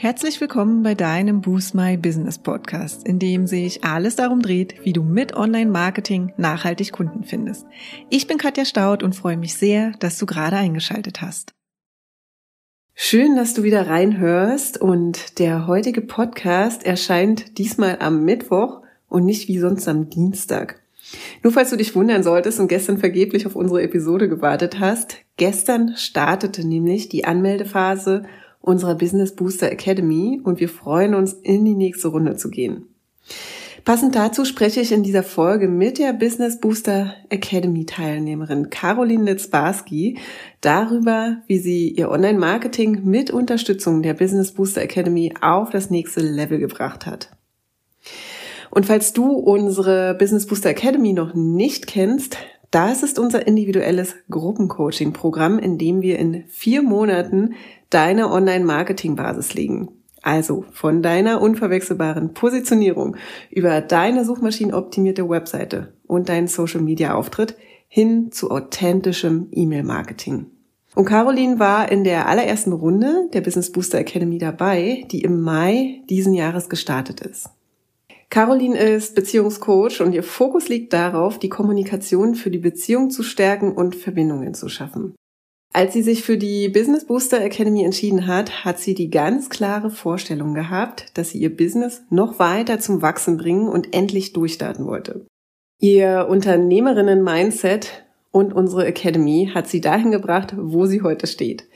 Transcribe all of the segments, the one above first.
Herzlich willkommen bei deinem Boost My Business Podcast, in dem sich alles darum dreht, wie du mit Online-Marketing nachhaltig Kunden findest. Ich bin Katja Staud und freue mich sehr, dass du gerade eingeschaltet hast. Schön, dass du wieder reinhörst und der heutige Podcast erscheint diesmal am Mittwoch und nicht wie sonst am Dienstag. Nur falls du dich wundern solltest und gestern vergeblich auf unsere Episode gewartet hast, gestern startete nämlich die Anmeldephase unserer Business Booster Academy und wir freuen uns, in die nächste Runde zu gehen. Passend dazu spreche ich in dieser Folge mit der Business Booster Academy Teilnehmerin Caroline Litzbarski darüber, wie sie ihr Online-Marketing mit Unterstützung der Business Booster Academy auf das nächste Level gebracht hat. Und falls du unsere Business Booster Academy noch nicht kennst, das ist unser individuelles Gruppencoaching-Programm, in dem wir in vier Monaten deine Online-Marketing-Basis legen. Also von deiner unverwechselbaren Positionierung über deine suchmaschinenoptimierte Webseite und deinen Social-Media-Auftritt hin zu authentischem E-Mail-Marketing. Und Caroline war in der allerersten Runde der Business Booster Academy dabei, die im Mai diesen Jahres gestartet ist. Caroline ist Beziehungscoach und ihr Fokus liegt darauf, die Kommunikation für die Beziehung zu stärken und Verbindungen zu schaffen. Als sie sich für die Business Booster Academy entschieden hat, hat sie die ganz klare Vorstellung gehabt, dass sie ihr Business noch weiter zum Wachsen bringen und endlich durchstarten wollte. Ihr Unternehmerinnen-Mindset und unsere Academy hat sie dahin gebracht, wo sie heute steht.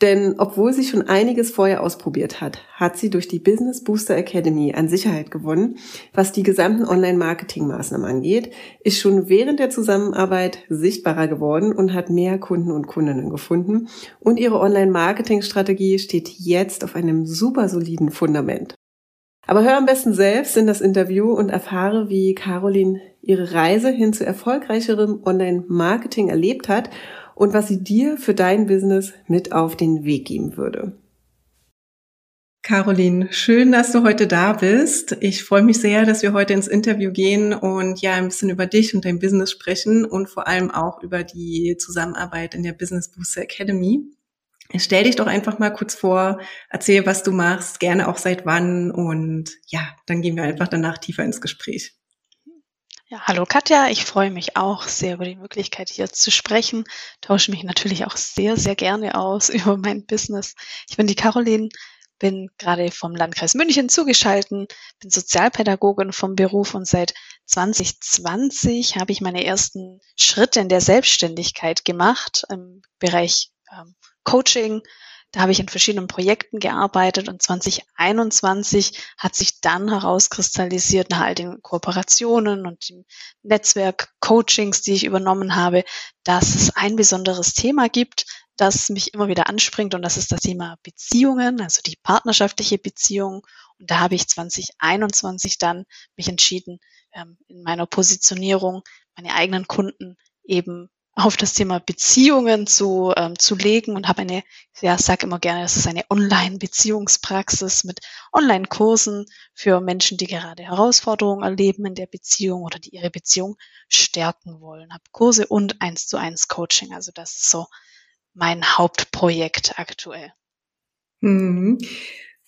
Denn obwohl sie schon einiges vorher ausprobiert hat, hat sie durch die Business Booster Academy an Sicherheit gewonnen, was die gesamten Online-Marketing-Maßnahmen angeht, ist schon während der Zusammenarbeit sichtbarer geworden und hat mehr Kunden und Kundinnen gefunden. Und ihre Online-Marketing-Strategie steht jetzt auf einem super soliden Fundament. Aber hör am besten selbst in das Interview und erfahre, wie Caroline ihre Reise hin zu erfolgreicherem Online-Marketing erlebt hat und was sie dir für dein Business mit auf den Weg geben würde. Caroline, schön, dass du heute da bist. Ich freue mich sehr, dass wir heute ins Interview gehen und ja ein bisschen über dich und dein Business sprechen und vor allem auch über die Zusammenarbeit in der Business Booster Academy. Stell dich doch einfach mal kurz vor, erzähl, was du machst, gerne auch seit wann und ja, dann gehen wir einfach danach tiefer ins Gespräch. Ja, hallo Katja, ich freue mich auch sehr über die Möglichkeit hier zu sprechen, tausche mich natürlich auch sehr, sehr gerne aus über mein Business. Ich bin die Caroline, bin gerade vom Landkreis München zugeschalten, bin Sozialpädagogin vom Beruf und seit 2020 habe ich meine ersten Schritte in der Selbstständigkeit gemacht im Bereich ähm, Coaching, da habe ich in verschiedenen Projekten gearbeitet und 2021 hat sich dann herauskristallisiert nach all den Kooperationen und dem Netzwerk Coachings, die ich übernommen habe, dass es ein besonderes Thema gibt, das mich immer wieder anspringt und das ist das Thema Beziehungen, also die partnerschaftliche Beziehung. Und da habe ich 2021 dann mich entschieden, ähm, in meiner Positionierung meine eigenen Kunden eben auf das Thema Beziehungen zu, ähm, zu legen und habe eine, ja, sag immer gerne, das ist eine Online-Beziehungspraxis mit Online-Kursen für Menschen, die gerade Herausforderungen erleben in der Beziehung oder die ihre Beziehung stärken wollen. Habe Kurse und eins zu eins Coaching. Also das ist so mein Hauptprojekt aktuell. Mhm.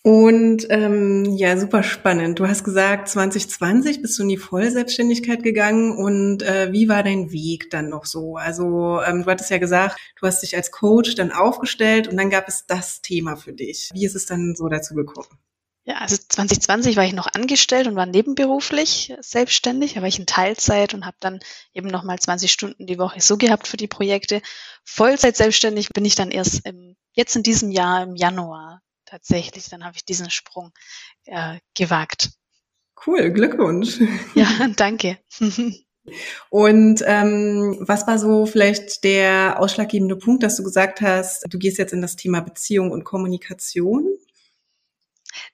Und ähm, ja, super spannend. Du hast gesagt, 2020 bist du in die Vollselbstständigkeit gegangen und äh, wie war dein Weg dann noch so? Also ähm, du hattest ja gesagt, du hast dich als Coach dann aufgestellt und dann gab es das Thema für dich. Wie ist es dann so dazu gekommen? Ja, also 2020 war ich noch angestellt und war nebenberuflich selbstständig, war ich in Teilzeit und habe dann eben nochmal 20 Stunden die Woche so gehabt für die Projekte. Vollzeit selbstständig bin ich dann erst im, jetzt in diesem Jahr im Januar tatsächlich. Dann habe ich diesen Sprung äh, gewagt. Cool, Glückwunsch. Ja, danke. Und ähm, was war so vielleicht der ausschlaggebende Punkt, dass du gesagt hast, du gehst jetzt in das Thema Beziehung und Kommunikation?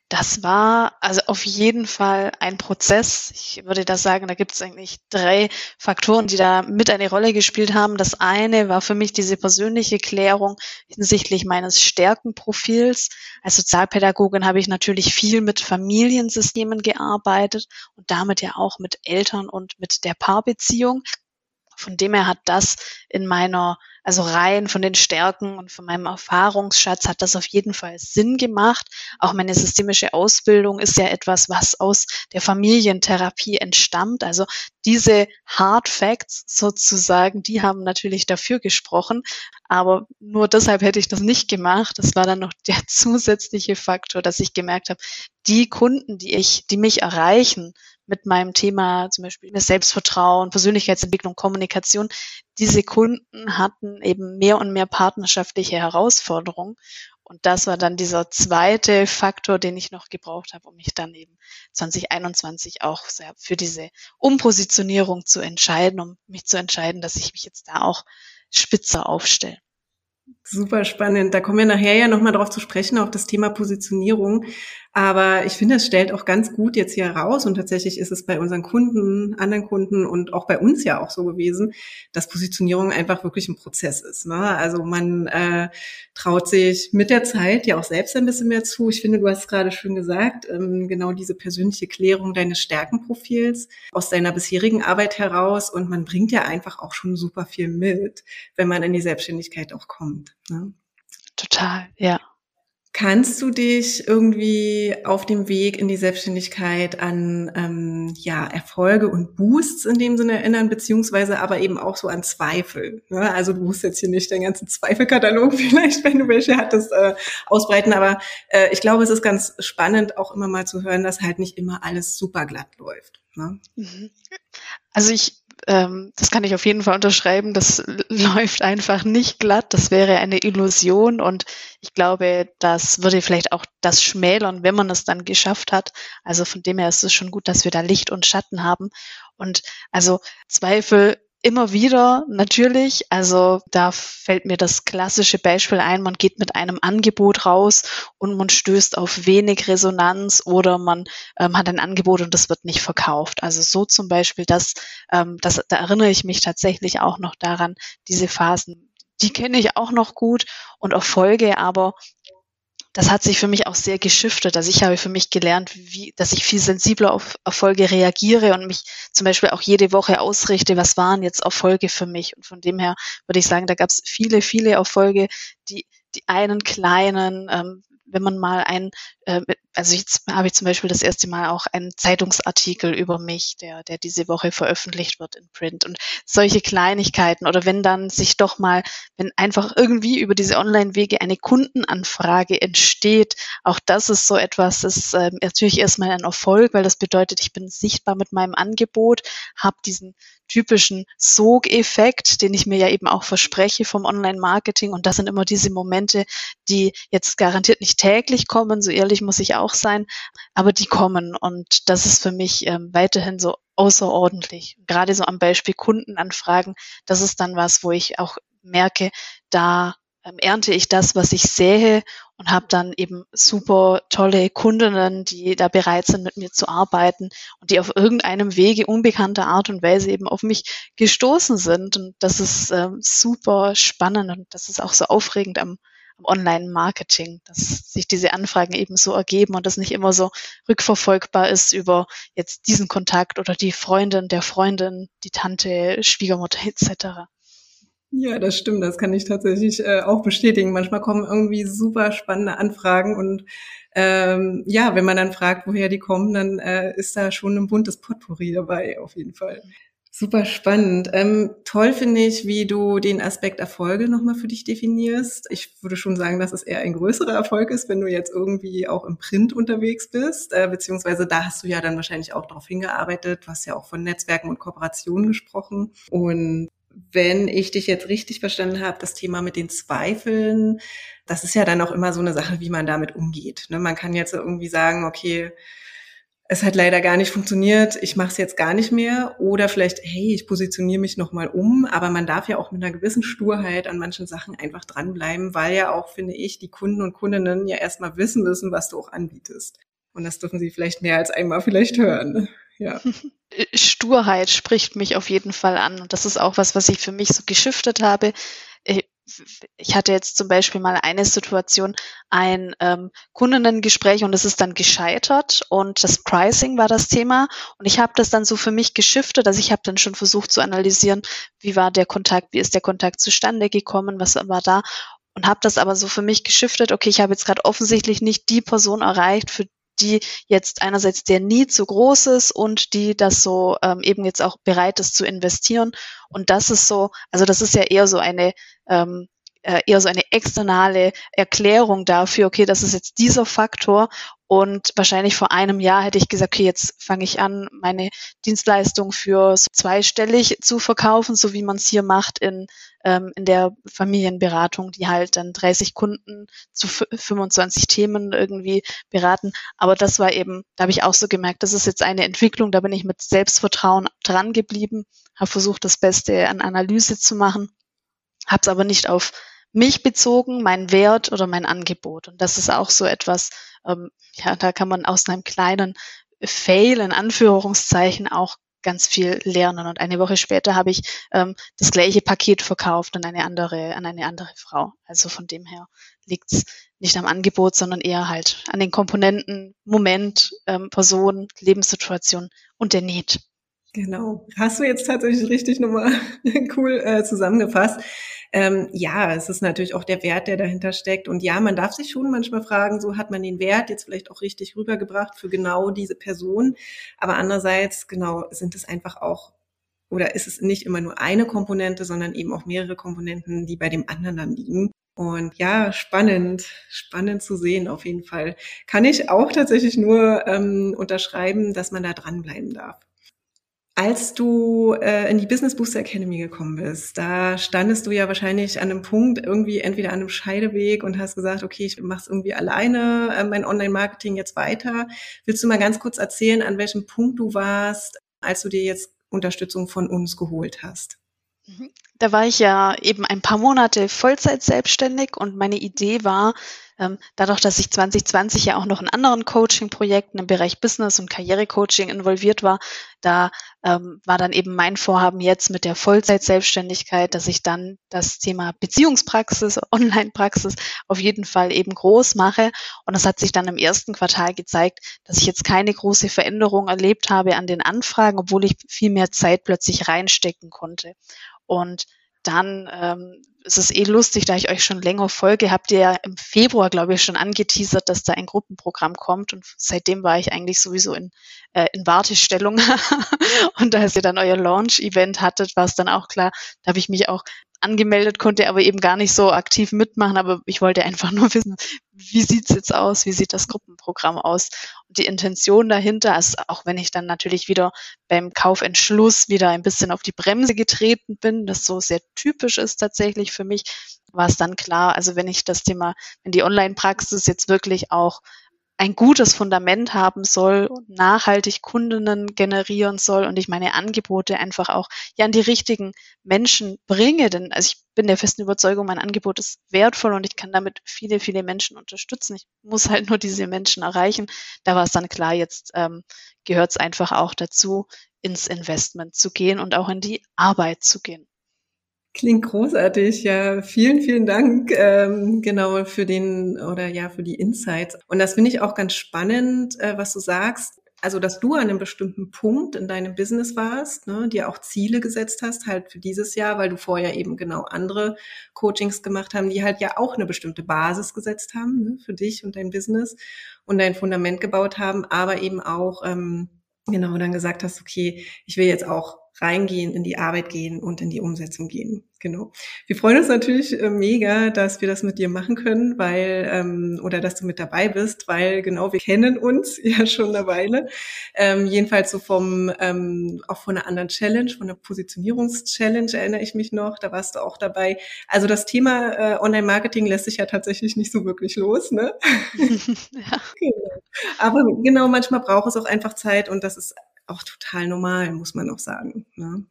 Das war also auf jeden Fall ein Prozess. Ich würde da sagen, da gibt es eigentlich drei Faktoren, die da mit eine Rolle gespielt haben. Das eine war für mich diese persönliche Klärung hinsichtlich meines Stärkenprofils. Als Sozialpädagogin habe ich natürlich viel mit Familiensystemen gearbeitet und damit ja auch mit Eltern und mit der Paarbeziehung. Von dem her hat das in meiner, also rein von den Stärken und von meinem Erfahrungsschatz hat das auf jeden Fall Sinn gemacht. Auch meine systemische Ausbildung ist ja etwas, was aus der Familientherapie entstammt. Also diese Hard Facts sozusagen, die haben natürlich dafür gesprochen. Aber nur deshalb hätte ich das nicht gemacht. Das war dann noch der zusätzliche Faktor, dass ich gemerkt habe, die Kunden, die ich, die mich erreichen, mit meinem Thema zum Beispiel Selbstvertrauen, Persönlichkeitsentwicklung, Kommunikation, diese Kunden hatten eben mehr und mehr partnerschaftliche Herausforderungen. Und das war dann dieser zweite Faktor, den ich noch gebraucht habe, um mich dann eben 2021 auch für diese Umpositionierung zu entscheiden, um mich zu entscheiden, dass ich mich jetzt da auch spitzer aufstelle. Super spannend. Da kommen wir nachher ja nochmal drauf zu sprechen, auf das Thema Positionierung. Aber ich finde, es stellt auch ganz gut jetzt hier raus und tatsächlich ist es bei unseren Kunden, anderen Kunden und auch bei uns ja auch so gewesen, dass Positionierung einfach wirklich ein Prozess ist. Ne? Also man äh, traut sich mit der Zeit ja auch selbst ein bisschen mehr zu. Ich finde, du hast es gerade schön gesagt, ähm, genau diese persönliche Klärung deines Stärkenprofils aus deiner bisherigen Arbeit heraus und man bringt ja einfach auch schon super viel mit, wenn man in die Selbstständigkeit auch kommt. Ne? Total, ja. Kannst du dich irgendwie auf dem Weg in die Selbstständigkeit an ähm, ja, Erfolge und Boosts in dem Sinne erinnern, beziehungsweise aber eben auch so an Zweifel? Ne? Also du musst jetzt hier nicht den ganzen Zweifelkatalog vielleicht, wenn du welche hattest, äh, ausbreiten, aber äh, ich glaube, es ist ganz spannend, auch immer mal zu hören, dass halt nicht immer alles super glatt läuft. Ne? Mhm. Also ich ähm, das kann ich auf jeden Fall unterschreiben. Das läuft einfach nicht glatt. Das wäre eine Illusion und ich glaube, das würde vielleicht auch das schmälern, wenn man es dann geschafft hat. Also von dem her ist es schon gut, dass wir da Licht und Schatten haben. Und also Zweifel immer wieder natürlich. Also da fällt mir das klassische Beispiel ein, man geht mit einem Angebot raus und man stößt auf wenig Resonanz oder man ähm, hat ein Angebot und das wird nicht verkauft. Also so zum Beispiel, das, ähm, das, da erinnere ich mich tatsächlich auch noch daran, diese Phasen, die kenne ich auch noch gut und Erfolge, aber das hat sich für mich auch sehr geschiftet. Also ich habe für mich gelernt, wie, dass ich viel sensibler auf Erfolge reagiere und mich zum Beispiel auch jede Woche ausrichte, was waren jetzt Erfolge für mich. Und von dem her würde ich sagen, da gab es viele, viele Erfolge, die, die einen kleinen, ähm, wenn man mal ein, äh, also jetzt habe ich zum Beispiel das erste Mal auch einen Zeitungsartikel über mich, der, der diese Woche veröffentlicht wird in Print und solche Kleinigkeiten oder wenn dann sich doch mal, wenn einfach irgendwie über diese Online-Wege eine Kundenanfrage entsteht, auch das ist so etwas, das ist äh, natürlich erstmal ein Erfolg, weil das bedeutet, ich bin sichtbar mit meinem Angebot, habe diesen typischen Sogeffekt, den ich mir ja eben auch verspreche vom Online-Marketing. Und das sind immer diese Momente, die jetzt garantiert nicht täglich kommen, so ehrlich muss ich auch sein, aber die kommen. Und das ist für mich ähm, weiterhin so außerordentlich. Gerade so am Beispiel Kundenanfragen, das ist dann was, wo ich auch merke, da ähm, ernte ich das, was ich sähe und habe dann eben super tolle Kundinnen, die da bereit sind, mit mir zu arbeiten und die auf irgendeinem Wege unbekannter Art und Weise eben auf mich gestoßen sind. Und das ist ähm, super spannend und das ist auch so aufregend am, am Online-Marketing, dass sich diese Anfragen eben so ergeben und das nicht immer so rückverfolgbar ist über jetzt diesen Kontakt oder die Freundin der Freundin, die Tante, Schwiegermutter etc. Ja, das stimmt. Das kann ich tatsächlich äh, auch bestätigen. Manchmal kommen irgendwie super spannende Anfragen und ähm, ja, wenn man dann fragt, woher die kommen, dann äh, ist da schon ein buntes Potpourri dabei, auf jeden Fall. Super spannend. Ähm, toll finde ich, wie du den Aspekt Erfolge nochmal für dich definierst. Ich würde schon sagen, dass es eher ein größerer Erfolg ist, wenn du jetzt irgendwie auch im Print unterwegs bist, äh, beziehungsweise da hast du ja dann wahrscheinlich auch darauf hingearbeitet. Du hast ja auch von Netzwerken und Kooperationen gesprochen. Und wenn ich dich jetzt richtig verstanden habe, das Thema mit den Zweifeln, das ist ja dann auch immer so eine Sache, wie man damit umgeht. Ne? Man kann jetzt irgendwie sagen, okay, es hat leider gar nicht funktioniert, ich mache es jetzt gar nicht mehr. Oder vielleicht, hey, ich positioniere mich nochmal um. Aber man darf ja auch mit einer gewissen Sturheit an manchen Sachen einfach dranbleiben, weil ja auch, finde ich, die Kunden und Kundinnen ja erstmal wissen müssen, was du auch anbietest. Und das dürfen sie vielleicht mehr als einmal vielleicht hören. Ja. Sturheit spricht mich auf jeden Fall an. Und das ist auch was, was ich für mich so geschiftet habe. Ich hatte jetzt zum Beispiel mal eine Situation, ein ähm, Kundennengespräch und es ist dann gescheitert und das Pricing war das Thema und ich habe das dann so für mich geschiftet, also ich habe dann schon versucht zu analysieren, wie war der Kontakt, wie ist der Kontakt zustande gekommen, was war da und habe das aber so für mich geschiftet, okay, ich habe jetzt gerade offensichtlich nicht die Person erreicht, für die jetzt einerseits der Need so groß ist und die das so ähm, eben jetzt auch bereit ist zu investieren. Und das ist so, also das ist ja eher so eine ähm, äh, eher so eine externale Erklärung dafür, okay, das ist jetzt dieser Faktor und wahrscheinlich vor einem Jahr hätte ich gesagt, okay, jetzt fange ich an, meine Dienstleistung für zweistellig zu verkaufen, so wie man es hier macht in, ähm, in der Familienberatung, die halt dann 30 Kunden zu 25 Themen irgendwie beraten. Aber das war eben, da habe ich auch so gemerkt, das ist jetzt eine Entwicklung, da bin ich mit Selbstvertrauen dran geblieben, habe versucht, das Beste an Analyse zu machen, habe es aber nicht auf mich bezogen, mein Wert oder mein Angebot. Und das ist auch so etwas, ähm, ja, da kann man aus einem kleinen Fail in Anführungszeichen auch ganz viel lernen. Und eine Woche später habe ich ähm, das gleiche Paket verkauft an eine andere, an eine andere Frau. Also von dem her liegt es nicht am Angebot, sondern eher halt an den Komponenten, Moment, ähm, Person, Lebenssituation und der Need. Genau. Hast du jetzt tatsächlich richtig nochmal cool äh, zusammengefasst. Ähm, ja, es ist natürlich auch der Wert, der dahinter steckt. Und ja, man darf sich schon manchmal fragen, so hat man den Wert jetzt vielleicht auch richtig rübergebracht für genau diese Person. Aber andererseits, genau, sind es einfach auch oder ist es nicht immer nur eine Komponente, sondern eben auch mehrere Komponenten, die bei dem anderen dann liegen. Und ja, spannend, spannend zu sehen auf jeden Fall. Kann ich auch tatsächlich nur ähm, unterschreiben, dass man da dranbleiben darf. Als du äh, in die Business Booster Academy gekommen bist, da standest du ja wahrscheinlich an einem Punkt, irgendwie entweder an einem Scheideweg und hast gesagt, okay, ich mache es irgendwie alleine, äh, mein Online-Marketing jetzt weiter. Willst du mal ganz kurz erzählen, an welchem Punkt du warst, als du dir jetzt Unterstützung von uns geholt hast? Mhm. Da war ich ja eben ein paar Monate Vollzeit selbstständig und meine Idee war, dadurch, dass ich 2020 ja auch noch in anderen Coaching-Projekten im Bereich Business und Karrierecoaching involviert war, da ähm, war dann eben mein Vorhaben jetzt mit der Vollzeit-Selbstständigkeit, dass ich dann das Thema Beziehungspraxis, Online-Praxis auf jeden Fall eben groß mache. Und das hat sich dann im ersten Quartal gezeigt, dass ich jetzt keine große Veränderung erlebt habe an den Anfragen, obwohl ich viel mehr Zeit plötzlich reinstecken konnte. Und dann ähm, ist es eh lustig, da ich euch schon länger folge, habt ihr ja im Februar, glaube ich, schon angeteasert, dass da ein Gruppenprogramm kommt. Und seitdem war ich eigentlich sowieso in, äh, in Wartestellung. und als ihr dann euer Launch-Event hattet, war es dann auch klar, da habe ich mich auch angemeldet, konnte aber eben gar nicht so aktiv mitmachen, aber ich wollte einfach nur wissen, wie sieht's jetzt aus, wie sieht das Gruppenprogramm aus? Und die Intention dahinter, also auch wenn ich dann natürlich wieder beim Kaufentschluss wieder ein bisschen auf die Bremse getreten bin, das so sehr typisch ist tatsächlich für mich, war es dann klar, also wenn ich das Thema, wenn die Online-Praxis jetzt wirklich auch ein gutes Fundament haben soll, nachhaltig Kundinnen generieren soll und ich meine Angebote einfach auch ja an die richtigen Menschen bringe. Denn also ich bin der festen Überzeugung, mein Angebot ist wertvoll und ich kann damit viele, viele Menschen unterstützen. Ich muss halt nur diese Menschen erreichen. Da war es dann klar, jetzt ähm, gehört es einfach auch dazu, ins Investment zu gehen und auch in die Arbeit zu gehen. Klingt großartig, ja. Vielen, vielen Dank, ähm, genau für den oder ja für die Insights. Und das finde ich auch ganz spannend, äh, was du sagst. Also, dass du an einem bestimmten Punkt in deinem Business warst, ne, dir auch Ziele gesetzt hast, halt für dieses Jahr, weil du vorher eben genau andere Coachings gemacht haben, die halt ja auch eine bestimmte Basis gesetzt haben ne, für dich und dein Business und dein Fundament gebaut haben, aber eben auch ähm, genau dann gesagt hast, okay, ich will jetzt auch reingehen, in die Arbeit gehen und in die Umsetzung gehen. Genau. Wir freuen uns natürlich äh, mega, dass wir das mit dir machen können, weil ähm, oder dass du mit dabei bist, weil genau wir kennen uns ja schon eine Weile. Ähm, jedenfalls so vom ähm, auch von einer anderen Challenge, von einer Positionierungs-Challenge erinnere ich mich noch. Da warst du auch dabei. Also das Thema äh, Online-Marketing lässt sich ja tatsächlich nicht so wirklich los, ne? ja. Genau. Aber genau, manchmal braucht es auch einfach Zeit und das ist auch total normal, muss man auch sagen. Ne?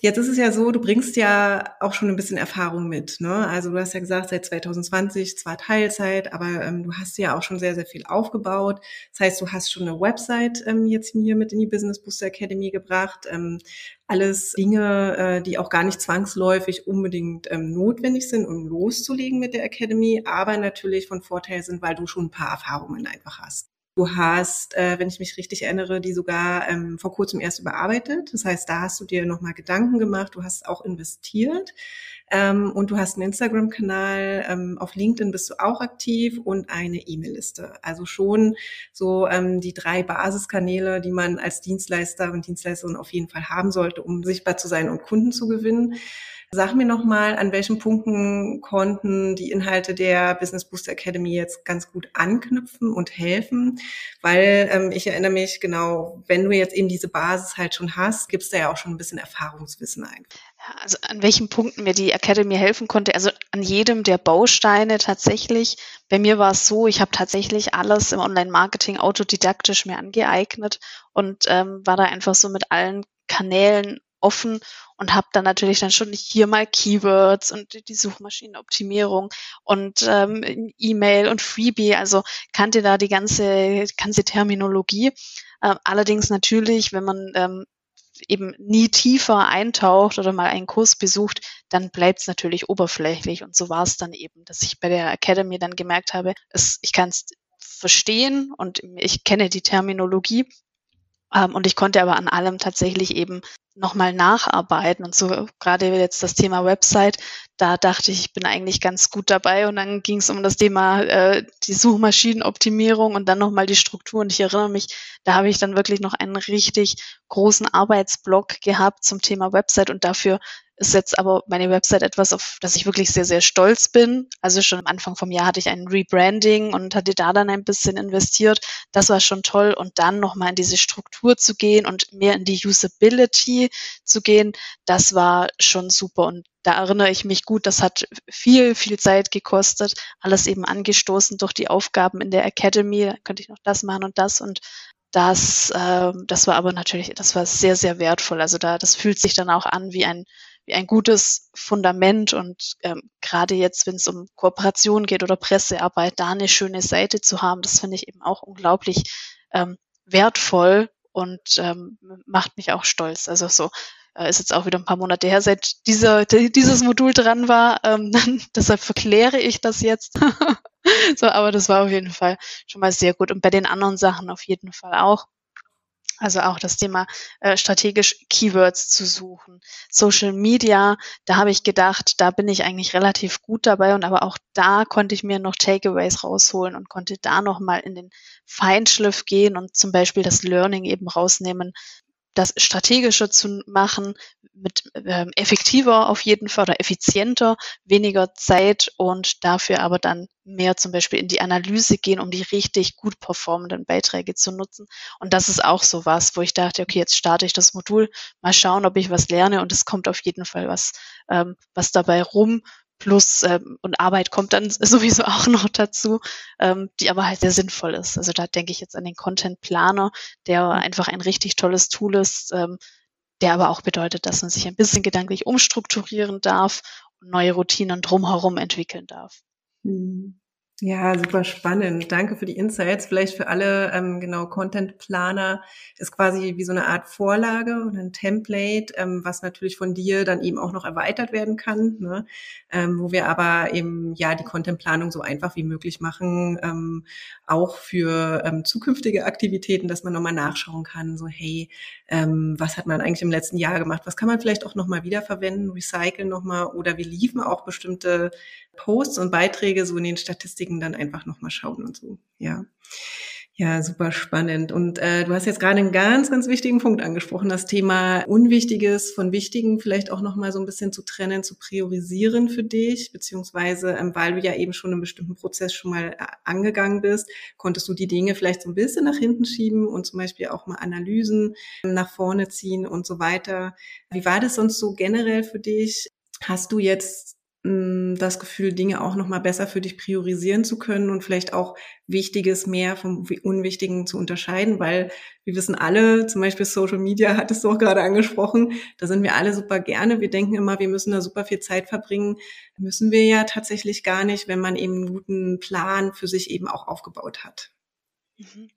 Jetzt ist es ja so, du bringst ja auch schon ein bisschen Erfahrung mit. Ne? Also du hast ja gesagt, seit 2020 zwar Teilzeit, aber ähm, du hast ja auch schon sehr, sehr viel aufgebaut. Das heißt, du hast schon eine Website ähm, jetzt hier mit in die Business Booster Academy gebracht. Ähm, alles Dinge, äh, die auch gar nicht zwangsläufig unbedingt ähm, notwendig sind, um loszulegen mit der Academy, aber natürlich von Vorteil sind, weil du schon ein paar Erfahrungen einfach hast. Du hast, äh, wenn ich mich richtig erinnere, die sogar ähm, vor kurzem erst überarbeitet. Das heißt, da hast du dir nochmal Gedanken gemacht, du hast auch investiert. Ähm, und du hast einen Instagram-Kanal, ähm, auf LinkedIn bist du auch aktiv und eine E-Mail-Liste. Also schon so ähm, die drei Basiskanäle, die man als Dienstleister und Dienstleisterin auf jeden Fall haben sollte, um sichtbar zu sein und Kunden zu gewinnen. Sag mir nochmal, an welchen Punkten konnten die Inhalte der Business Booster Academy jetzt ganz gut anknüpfen und helfen? Weil ähm, ich erinnere mich genau, wenn du jetzt eben diese Basis halt schon hast, gibst du ja auch schon ein bisschen Erfahrungswissen ein. Also an welchen Punkten mir die Academy helfen konnte, also an jedem der Bausteine tatsächlich. Bei mir war es so, ich habe tatsächlich alles im Online-Marketing autodidaktisch mir angeeignet und ähm, war da einfach so mit allen Kanälen offen und habe dann natürlich dann schon hier mal Keywords und die Suchmaschinenoptimierung und ähm, E-Mail und Freebie, also kannte da die ganze ganze Terminologie. Äh, allerdings natürlich, wenn man ähm, eben nie tiefer eintaucht oder mal einen Kurs besucht, dann bleibt es natürlich oberflächlich. Und so war es dann eben, dass ich bei der Academy dann gemerkt habe, es, ich kann es verstehen und ich kenne die Terminologie, ähm, und ich konnte aber an allem tatsächlich eben nochmal nacharbeiten und so gerade jetzt das Thema Website, da dachte ich, ich bin eigentlich ganz gut dabei und dann ging es um das Thema äh, die Suchmaschinenoptimierung und dann nochmal die Struktur und ich erinnere mich, da habe ich dann wirklich noch einen richtig großen Arbeitsblock gehabt zum Thema Website und dafür ist jetzt aber meine Website etwas, auf das ich wirklich sehr, sehr stolz bin. Also schon am Anfang vom Jahr hatte ich ein Rebranding und hatte da dann ein bisschen investiert. Das war schon toll. Und dann nochmal in diese Struktur zu gehen und mehr in die Usability zu gehen, das war schon super. Und da erinnere ich mich gut, das hat viel, viel Zeit gekostet. Alles eben angestoßen durch die Aufgaben in der Academy. Da könnte ich noch das machen und das. Und das, äh, das war aber natürlich, das war sehr, sehr wertvoll. Also da, das fühlt sich dann auch an wie ein wie ein gutes Fundament und ähm, gerade jetzt, wenn es um Kooperation geht oder Pressearbeit, da eine schöne Seite zu haben, das finde ich eben auch unglaublich ähm, wertvoll und ähm, macht mich auch stolz. Also so äh, ist jetzt auch wieder ein paar Monate her, seit dieser, dieses Modul dran war. Ähm, deshalb verkläre ich das jetzt. so, aber das war auf jeden Fall schon mal sehr gut. Und bei den anderen Sachen auf jeden Fall auch. Also auch das Thema äh, strategisch Keywords zu suchen. Social Media, da habe ich gedacht, da bin ich eigentlich relativ gut dabei und aber auch da konnte ich mir noch Takeaways rausholen und konnte da nochmal in den Feinschliff gehen und zum Beispiel das Learning eben rausnehmen, das strategischer zu machen, mit ähm, effektiver auf jeden Fall oder effizienter, weniger Zeit und dafür aber dann mehr zum Beispiel in die Analyse gehen, um die richtig gut performenden Beiträge zu nutzen. Und das ist auch so was, wo ich dachte, okay, jetzt starte ich das Modul, mal schauen, ob ich was lerne und es kommt auf jeden Fall was, ähm, was dabei rum, Plus ähm, und Arbeit kommt dann sowieso auch noch dazu, ähm, die aber halt sehr sinnvoll ist. Also da denke ich jetzt an den Content Planer, der mhm. einfach ein richtig tolles Tool ist, ähm, der aber auch bedeutet, dass man sich ein bisschen gedanklich umstrukturieren darf und neue Routinen drumherum entwickeln darf. Mhm. Ja, super spannend. Danke für die Insights. Vielleicht für alle, ähm, genau, Content Planer ist quasi wie so eine Art Vorlage oder ein Template, ähm, was natürlich von dir dann eben auch noch erweitert werden kann, ne? ähm, wo wir aber eben ja die Content-Planung so einfach wie möglich machen, ähm, auch für ähm, zukünftige Aktivitäten, dass man nochmal nachschauen kann, so hey, ähm, was hat man eigentlich im letzten Jahr gemacht, was kann man vielleicht auch nochmal wiederverwenden, recyceln nochmal oder wir liefen auch bestimmte Posts und Beiträge so in den Statistiken dann einfach nochmal schauen und so, ja. Ja, super spannend. Und äh, du hast jetzt gerade einen ganz, ganz wichtigen Punkt angesprochen, das Thema Unwichtiges von Wichtigen vielleicht auch nochmal so ein bisschen zu trennen, zu priorisieren für dich, beziehungsweise ähm, weil du ja eben schon einen bestimmten Prozess schon mal äh, angegangen bist, konntest du die Dinge vielleicht so ein bisschen nach hinten schieben und zum Beispiel auch mal Analysen ähm, nach vorne ziehen und so weiter. Wie war das sonst so generell für dich? Hast du jetzt das Gefühl, Dinge auch noch mal besser für dich priorisieren zu können und vielleicht auch Wichtiges mehr vom Unwichtigen zu unterscheiden, weil wir wissen alle, zum Beispiel Social Media hattest du auch gerade angesprochen, da sind wir alle super gerne. Wir denken immer, wir müssen da super viel Zeit verbringen. Müssen wir ja tatsächlich gar nicht, wenn man eben einen guten Plan für sich eben auch aufgebaut hat. Mhm.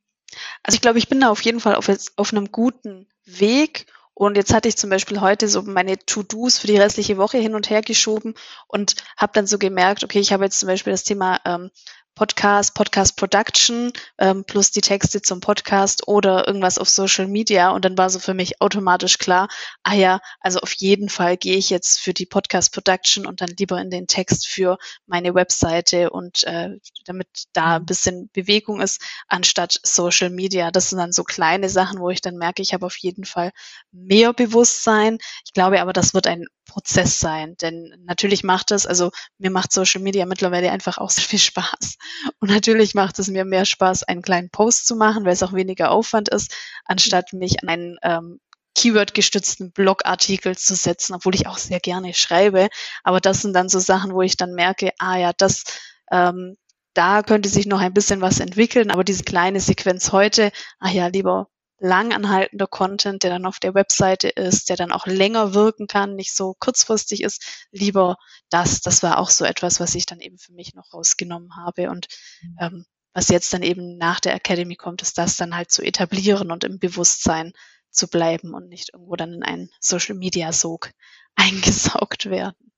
Also ich glaube, ich bin da auf jeden Fall auf, auf einem guten Weg und jetzt hatte ich zum Beispiel heute so meine To-Dos für die restliche Woche hin und her geschoben und habe dann so gemerkt, okay, ich habe jetzt zum Beispiel das Thema ähm, Podcast, Podcast Production ähm, plus die Texte zum Podcast oder irgendwas auf Social Media. Und dann war so für mich automatisch klar, ah ja, also auf jeden Fall gehe ich jetzt für die Podcast Production und dann lieber in den Text für meine Webseite und äh, damit da ein bisschen Bewegung ist, anstatt Social Media. Das sind dann so kleine Sachen, wo ich dann merke, ich habe auf jeden Fall mehr Bewusstsein. Ich glaube aber, das wird ein Prozess sein. Denn natürlich macht es, also mir macht Social Media mittlerweile einfach auch sehr viel Spaß. Und natürlich macht es mir mehr Spaß, einen kleinen Post zu machen, weil es auch weniger Aufwand ist, anstatt mich an einen ähm, Keyword-gestützten Blogartikel zu setzen, obwohl ich auch sehr gerne schreibe. Aber das sind dann so Sachen, wo ich dann merke, ah ja, das, ähm, da könnte sich noch ein bisschen was entwickeln, aber diese kleine Sequenz heute, ah ja, lieber langanhaltender Content, der dann auf der Webseite ist, der dann auch länger wirken kann, nicht so kurzfristig ist, lieber das. Das war auch so etwas, was ich dann eben für mich noch rausgenommen habe. Und mhm. ähm, was jetzt dann eben nach der Academy kommt, ist das dann halt zu etablieren und im Bewusstsein zu bleiben und nicht irgendwo dann in einen Social Media Sog eingesaugt werden.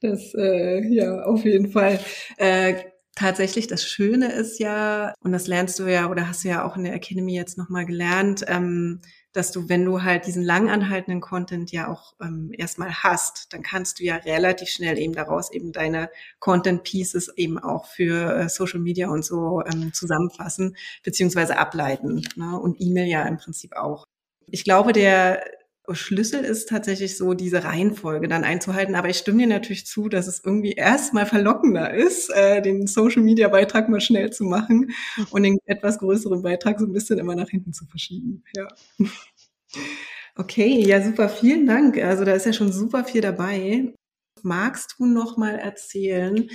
Das äh, ja auf jeden Fall. Äh, tatsächlich das Schöne ist ja, und das lernst du ja oder hast du ja auch in der Academy jetzt nochmal gelernt, ähm, dass du, wenn du halt diesen langanhaltenden Content ja auch ähm, erstmal hast, dann kannst du ja relativ schnell eben daraus eben deine Content Pieces eben auch für äh, Social Media und so ähm, zusammenfassen beziehungsweise ableiten. Ne? Und E-Mail ja im Prinzip auch. Ich glaube, der Schlüssel ist tatsächlich so, diese Reihenfolge dann einzuhalten. Aber ich stimme dir natürlich zu, dass es irgendwie erstmal verlockender ist, äh, den Social-Media-Beitrag mal schnell zu machen und den etwas größeren Beitrag so ein bisschen immer nach hinten zu verschieben. Ja. Okay, ja, super, vielen Dank. Also da ist ja schon super viel dabei. Magst du noch mal erzählen?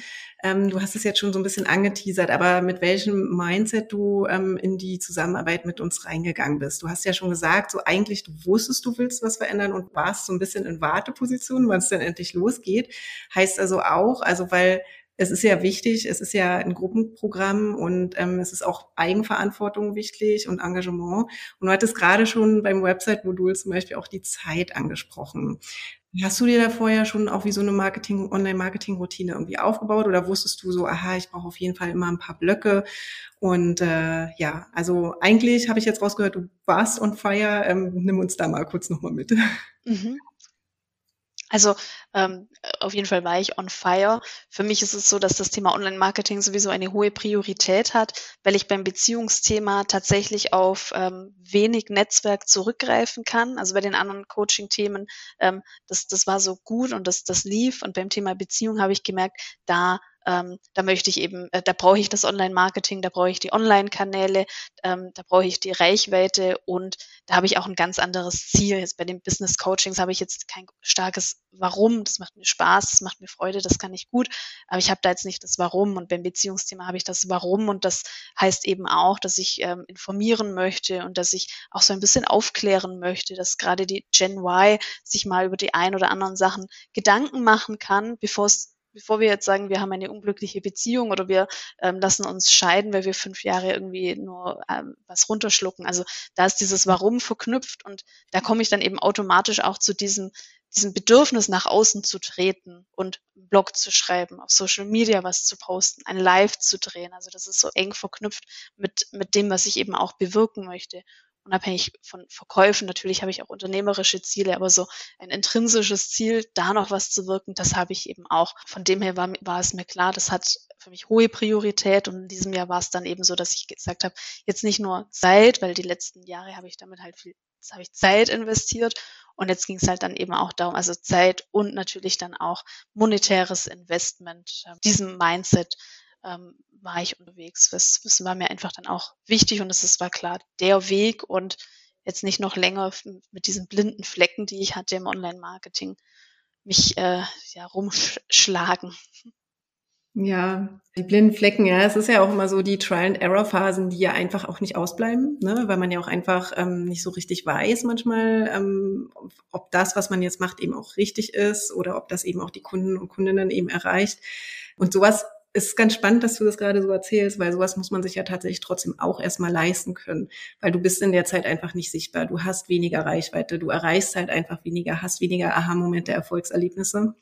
Ähm, du hast es jetzt schon so ein bisschen angeteasert, aber mit welchem Mindset du ähm, in die Zusammenarbeit mit uns reingegangen bist? Du hast ja schon gesagt, so eigentlich du wusstest, du willst was verändern und warst so ein bisschen in Warteposition, wann es denn endlich losgeht. Heißt also auch, also weil es ist ja wichtig, es ist ja ein Gruppenprogramm und ähm, es ist auch Eigenverantwortung wichtig und Engagement. Und du hattest gerade schon beim Website-Modul zum Beispiel auch die Zeit angesprochen. Hast du dir da vorher schon auch wie so eine Marketing, Online-Marketing-Routine irgendwie aufgebaut oder wusstest du so, aha, ich brauche auf jeden Fall immer ein paar Blöcke und äh, ja, also eigentlich habe ich jetzt rausgehört, du warst on fire. Ähm, nimm uns da mal kurz nochmal mit. Mhm. Also ähm, auf jeden Fall war ich on fire. Für mich ist es so, dass das Thema Online-Marketing sowieso eine hohe Priorität hat, weil ich beim Beziehungsthema tatsächlich auf ähm, wenig Netzwerk zurückgreifen kann. Also bei den anderen Coaching-Themen, ähm, das, das war so gut und das, das lief. Und beim Thema Beziehung habe ich gemerkt, da ähm, da möchte ich eben, äh, da brauche ich das Online-Marketing, da brauche ich die Online-Kanäle, ähm, da brauche ich die Reichweite und da habe ich auch ein ganz anderes Ziel. Jetzt bei den Business-Coachings habe ich jetzt kein starkes Warum, das macht mir Spaß, das macht mir Freude, das kann ich gut, aber ich habe da jetzt nicht das Warum und beim Beziehungsthema habe ich das Warum und das heißt eben auch, dass ich ähm, informieren möchte und dass ich auch so ein bisschen aufklären möchte, dass gerade die Gen Y sich mal über die ein oder anderen Sachen Gedanken machen kann, bevor es bevor wir jetzt sagen, wir haben eine unglückliche Beziehung oder wir ähm, lassen uns scheiden, weil wir fünf Jahre irgendwie nur ähm, was runterschlucken. Also da ist dieses Warum verknüpft und da komme ich dann eben automatisch auch zu diesem, diesem Bedürfnis nach außen zu treten und einen Blog zu schreiben, auf Social Media was zu posten, ein Live zu drehen. Also das ist so eng verknüpft mit, mit dem, was ich eben auch bewirken möchte unabhängig von Verkäufen. Natürlich habe ich auch unternehmerische Ziele, aber so ein intrinsisches Ziel, da noch was zu wirken, das habe ich eben auch. Von dem her war, war es mir klar, das hat für mich hohe Priorität und in diesem Jahr war es dann eben so, dass ich gesagt habe, jetzt nicht nur Zeit, weil die letzten Jahre habe ich damit halt viel, jetzt habe ich Zeit investiert und jetzt ging es halt dann eben auch darum, also Zeit und natürlich dann auch monetäres Investment, äh, diesem Mindset ähm, war ich unterwegs. Das, das war mir einfach dann auch wichtig und es war klar der Weg und jetzt nicht noch länger mit diesen blinden Flecken, die ich hatte im Online-Marketing, mich äh, ja rumschlagen. Ja, die blinden Flecken, ja, es ist ja auch immer so die Trial-and-Error-Phasen, die ja einfach auch nicht ausbleiben, ne? weil man ja auch einfach ähm, nicht so richtig weiß manchmal, ähm, ob das, was man jetzt macht, eben auch richtig ist oder ob das eben auch die Kunden und Kundinnen eben erreicht. Und sowas ist ganz spannend, dass du das gerade so erzählst, weil sowas muss man sich ja tatsächlich trotzdem auch erstmal leisten können, weil du bist in der Zeit einfach nicht sichtbar, du hast weniger Reichweite, du erreichst halt einfach weniger, hast weniger Aha-Momente, Erfolgserlebnisse.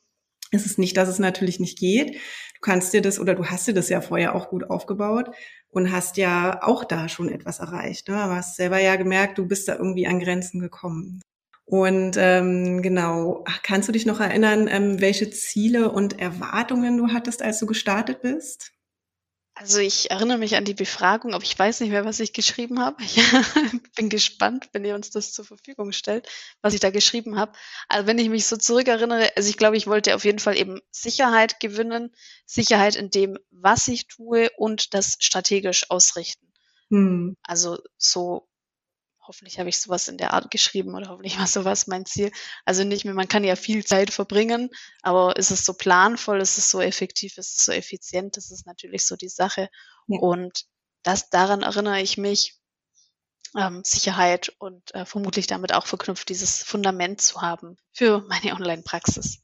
Es ist nicht, dass es natürlich nicht geht. Du kannst dir das oder du hast dir das ja vorher auch gut aufgebaut und hast ja auch da schon etwas erreicht. Ne? Aber hast selber ja gemerkt, du bist da irgendwie an Grenzen gekommen. Und ähm, genau, kannst du dich noch erinnern, ähm, welche Ziele und Erwartungen du hattest, als du gestartet bist? Also ich erinnere mich an die Befragung, aber ich weiß nicht mehr, was ich geschrieben habe. Ich bin gespannt, wenn ihr uns das zur Verfügung stellt, was ich da geschrieben habe. Also wenn ich mich so zurückerinnere, also ich glaube, ich wollte auf jeden Fall eben Sicherheit gewinnen, Sicherheit in dem, was ich tue und das strategisch ausrichten. Hm. Also so hoffentlich habe ich sowas in der Art geschrieben oder hoffentlich war sowas mein Ziel. Also nicht mehr, man kann ja viel Zeit verbringen, aber ist es so planvoll, ist es so effektiv, ist es so effizient, das ist natürlich so die Sache. Ja. Und das, daran erinnere ich mich, ähm, Sicherheit und äh, vermutlich damit auch verknüpft, dieses Fundament zu haben für meine Online-Praxis.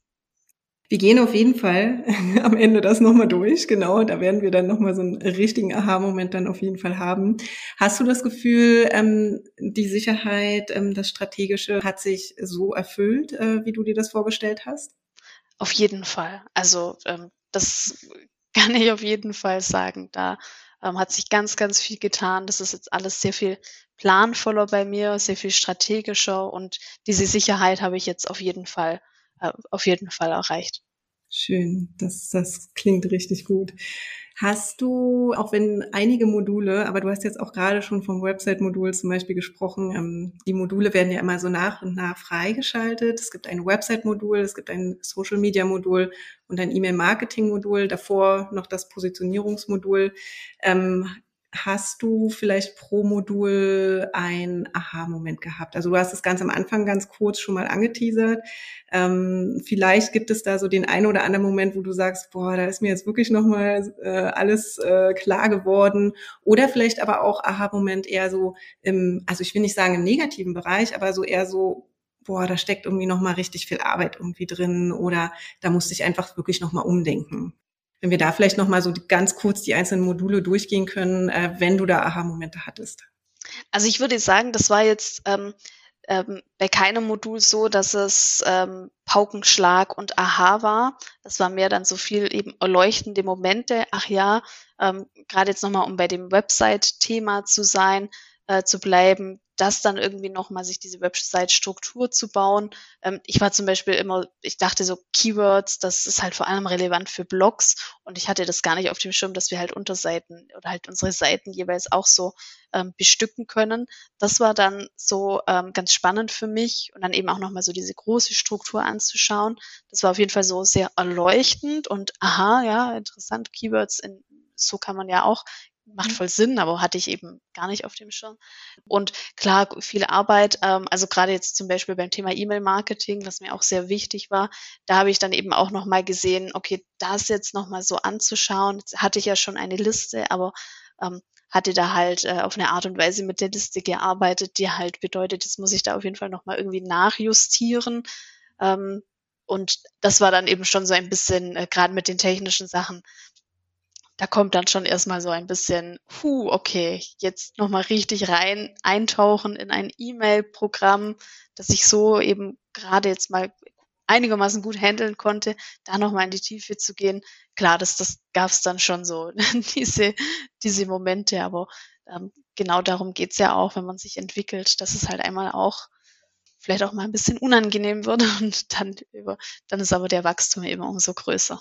Wir gehen auf jeden Fall am Ende das nochmal durch, genau. Da werden wir dann nochmal so einen richtigen Aha-Moment dann auf jeden Fall haben. Hast du das Gefühl, ähm, die Sicherheit, ähm, das Strategische hat sich so erfüllt, äh, wie du dir das vorgestellt hast? Auf jeden Fall. Also ähm, das kann ich auf jeden Fall sagen. Da ähm, hat sich ganz, ganz viel getan. Das ist jetzt alles sehr viel planvoller bei mir, sehr viel strategischer und diese Sicherheit habe ich jetzt auf jeden Fall äh, auf jeden Fall erreicht. Schön, das, das klingt richtig gut. Hast du, auch wenn einige Module, aber du hast jetzt auch gerade schon vom Website-Modul zum Beispiel gesprochen, ähm, die Module werden ja immer so nach und nach freigeschaltet. Es gibt ein Website-Modul, es gibt ein Social-Media-Modul und ein E-Mail-Marketing-Modul, davor noch das Positionierungsmodul. Ähm, hast du vielleicht pro Modul ein Aha-Moment gehabt? Also du hast es ganz am Anfang ganz kurz schon mal angeteasert. Ähm, vielleicht gibt es da so den einen oder anderen Moment, wo du sagst, boah, da ist mir jetzt wirklich nochmal äh, alles äh, klar geworden. Oder vielleicht aber auch Aha-Moment eher so im, also ich will nicht sagen im negativen Bereich, aber so eher so, boah, da steckt irgendwie nochmal richtig viel Arbeit irgendwie drin oder da musste ich einfach wirklich nochmal umdenken. Wenn wir da vielleicht nochmal so ganz kurz die einzelnen Module durchgehen können, äh, wenn du da Aha-Momente hattest. Also ich würde sagen, das war jetzt ähm, ähm, bei keinem Modul so, dass es ähm, Paukenschlag und Aha war. Das war mehr dann so viel eben erleuchtende Momente. Ach ja, ähm, gerade jetzt nochmal, um bei dem Website-Thema zu sein, äh, zu bleiben, das dann irgendwie nochmal sich diese Website-Struktur zu bauen. Ähm, ich war zum Beispiel immer, ich dachte so Keywords, das ist halt vor allem relevant für Blogs und ich hatte das gar nicht auf dem Schirm, dass wir halt Unterseiten oder halt unsere Seiten jeweils auch so ähm, bestücken können. Das war dann so ähm, ganz spannend für mich und dann eben auch nochmal so diese große Struktur anzuschauen. Das war auf jeden Fall so sehr erleuchtend und aha, ja, interessant, Keywords in so kann man ja auch macht mhm. voll Sinn, aber hatte ich eben gar nicht auf dem Schirm. Und klar, viel Arbeit, ähm, also gerade jetzt zum Beispiel beim Thema E-Mail-Marketing, was mir auch sehr wichtig war, da habe ich dann eben auch nochmal gesehen, okay, das jetzt nochmal so anzuschauen, jetzt hatte ich ja schon eine Liste, aber ähm, hatte da halt äh, auf eine Art und Weise mit der Liste gearbeitet, die halt bedeutet, jetzt muss ich da auf jeden Fall nochmal irgendwie nachjustieren. Ähm, und das war dann eben schon so ein bisschen, äh, gerade mit den technischen Sachen, da kommt dann schon erstmal so ein bisschen, puh, okay, jetzt nochmal richtig rein eintauchen in ein E-Mail-Programm, das ich so eben gerade jetzt mal einigermaßen gut handeln konnte, da nochmal in die Tiefe zu gehen. Klar, das, das gab es dann schon so, diese, diese Momente, aber ähm, genau darum geht's ja auch, wenn man sich entwickelt, dass es halt einmal auch vielleicht auch mal ein bisschen unangenehm wird und dann über, dann ist aber der Wachstum immer umso größer.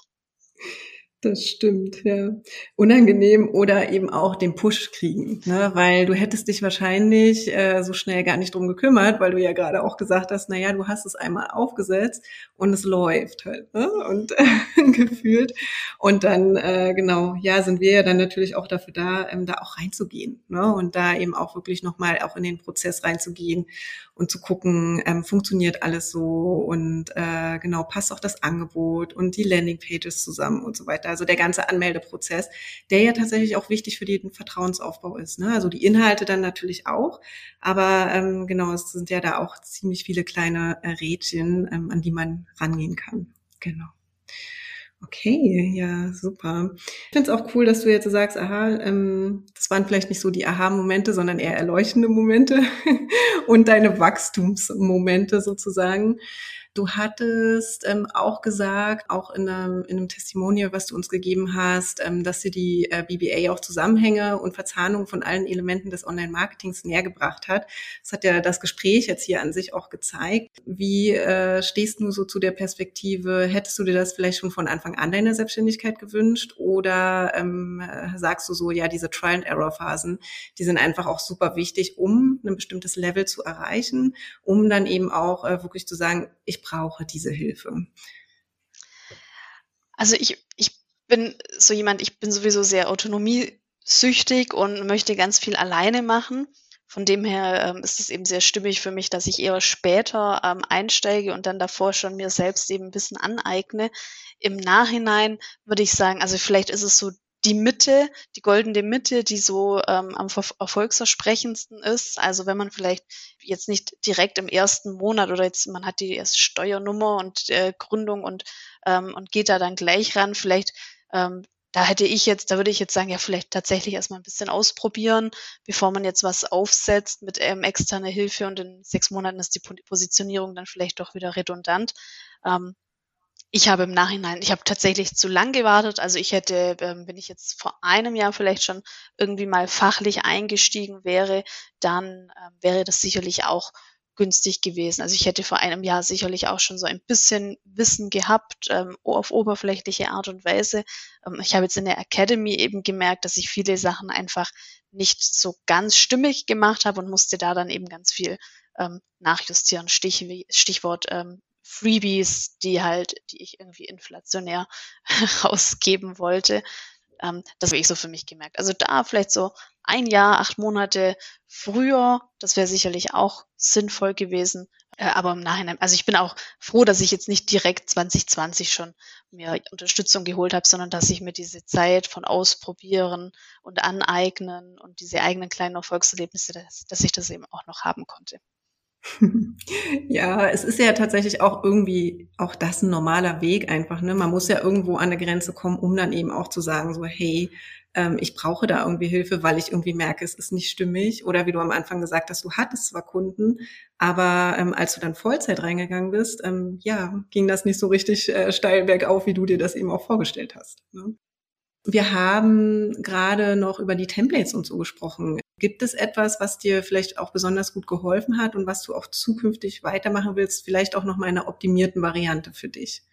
Das stimmt, ja. Unangenehm oder eben auch den Push kriegen, ne? weil du hättest dich wahrscheinlich äh, so schnell gar nicht drum gekümmert, weil du ja gerade auch gesagt hast, na ja, du hast es einmal aufgesetzt und es läuft halt, ne? und äh, gefühlt. Und dann, äh, genau, ja, sind wir ja dann natürlich auch dafür da, ähm, da auch reinzugehen ne? und da eben auch wirklich nochmal auch in den Prozess reinzugehen und zu gucken, ähm, funktioniert alles so und äh, genau passt auch das Angebot und die Landingpages zusammen und so weiter. Also der ganze Anmeldeprozess, der ja tatsächlich auch wichtig für den Vertrauensaufbau ist. Ne? Also die Inhalte dann natürlich auch, aber ähm, genau, es sind ja da auch ziemlich viele kleine äh, Rädchen, ähm, an die man rangehen kann. Genau. Okay, ja, super. Ich finde es auch cool, dass du jetzt sagst, aha, ähm, das waren vielleicht nicht so die Aha-Momente, sondern eher erleuchtende Momente und deine Wachstumsmomente sozusagen. Du hattest ähm, auch gesagt, auch in einem, in einem Testimonial, was du uns gegeben hast, ähm, dass dir die äh, BBA auch Zusammenhänge und Verzahnung von allen Elementen des Online-Marketings näher gebracht hat. Das hat ja das Gespräch jetzt hier an sich auch gezeigt. Wie äh, stehst du so zu der Perspektive? Hättest du dir das vielleicht schon von Anfang an deiner Selbstständigkeit gewünscht? Oder ähm, sagst du so, ja, diese Trial-and-Error-Phasen, die sind einfach auch super wichtig, um ein bestimmtes Level zu erreichen, um dann eben auch äh, wirklich zu sagen, ich brauche diese Hilfe? Also ich, ich bin so jemand, ich bin sowieso sehr autonomiesüchtig und möchte ganz viel alleine machen. Von dem her ähm, ist es eben sehr stimmig für mich, dass ich eher später ähm, einsteige und dann davor schon mir selbst eben ein bisschen aneigne. Im Nachhinein würde ich sagen, also vielleicht ist es so die Mitte, die goldene Mitte, die so ähm, am erfolgsversprechendsten ist. Also wenn man vielleicht jetzt nicht direkt im ersten Monat oder jetzt man hat die erste Steuernummer und äh, Gründung und ähm, und geht da dann gleich ran, vielleicht ähm, da hätte ich jetzt, da würde ich jetzt sagen, ja, vielleicht tatsächlich erstmal ein bisschen ausprobieren, bevor man jetzt was aufsetzt mit ähm, externer Hilfe und in sechs Monaten ist die Positionierung dann vielleicht doch wieder redundant. Ähm, ich habe im Nachhinein, ich habe tatsächlich zu lang gewartet. Also ich hätte, ähm, wenn ich jetzt vor einem Jahr vielleicht schon irgendwie mal fachlich eingestiegen wäre, dann ähm, wäre das sicherlich auch günstig gewesen. Also ich hätte vor einem Jahr sicherlich auch schon so ein bisschen Wissen gehabt ähm, auf oberflächliche Art und Weise. Ähm, ich habe jetzt in der Academy eben gemerkt, dass ich viele Sachen einfach nicht so ganz stimmig gemacht habe und musste da dann eben ganz viel ähm, nachjustieren. Stich, Stichwort ähm, Freebies, die halt, die ich irgendwie inflationär rausgeben wollte. Ähm, das habe ich so für mich gemerkt. Also da vielleicht so ein Jahr, acht Monate früher, das wäre sicherlich auch sinnvoll gewesen. Äh, aber im Nachhinein, also ich bin auch froh, dass ich jetzt nicht direkt 2020 schon mir Unterstützung geholt habe, sondern dass ich mir diese Zeit von Ausprobieren und Aneignen und diese eigenen kleinen Erfolgserlebnisse, dass, dass ich das eben auch noch haben konnte. Ja, es ist ja tatsächlich auch irgendwie auch das ein normaler Weg einfach. Ne? Man muss ja irgendwo an eine Grenze kommen, um dann eben auch zu sagen, so, hey, ähm, ich brauche da irgendwie Hilfe, weil ich irgendwie merke, es ist nicht stimmig. Oder wie du am Anfang gesagt hast, du hattest zwar Kunden, aber ähm, als du dann Vollzeit reingegangen bist, ähm, ja, ging das nicht so richtig äh, steil bergauf, wie du dir das eben auch vorgestellt hast. Ne? Wir haben gerade noch über die Templates und so gesprochen. Gibt es etwas, was dir vielleicht auch besonders gut geholfen hat und was du auch zukünftig weitermachen willst? Vielleicht auch noch mal eine optimierten Variante für dich?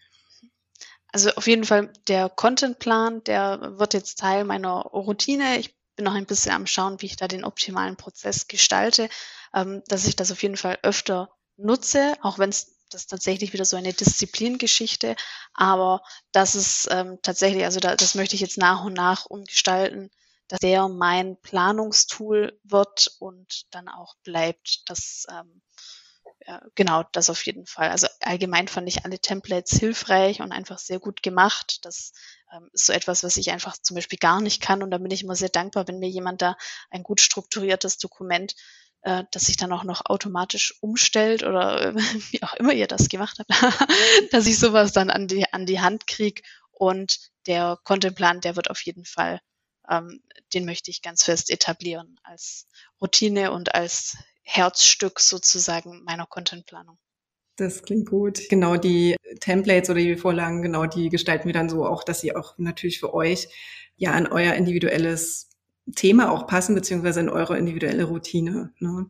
Also auf jeden Fall der Contentplan, der wird jetzt Teil meiner Routine. Ich bin noch ein bisschen am Schauen, wie ich da den optimalen Prozess gestalte, ähm, dass ich das auf jeden Fall öfter nutze, auch wenn es das tatsächlich wieder so eine Disziplingeschichte, aber das ist ähm, tatsächlich, also da, das möchte ich jetzt nach und nach umgestalten, dass der mein Planungstool wird und dann auch bleibt. Das ähm, ja, genau, das auf jeden Fall. Also allgemein fand ich alle Templates hilfreich und einfach sehr gut gemacht. Das ähm, ist so etwas, was ich einfach zum Beispiel gar nicht kann. Und da bin ich immer sehr dankbar, wenn mir jemand da ein gut strukturiertes Dokument, äh, das sich dann auch noch automatisch umstellt oder äh, wie auch immer ihr das gemacht habt, dass ich sowas dann an die, an die Hand kriege. Und der Contentplan, der wird auf jeden Fall ähm, den möchte ich ganz fest etablieren als Routine und als Herzstück sozusagen meiner Contentplanung. Das klingt gut. Genau, die Templates oder die Vorlagen, genau, die gestalten wir dann so auch, dass sie auch natürlich für euch ja an euer individuelles Thema auch passen, beziehungsweise in eure individuelle Routine. Ne?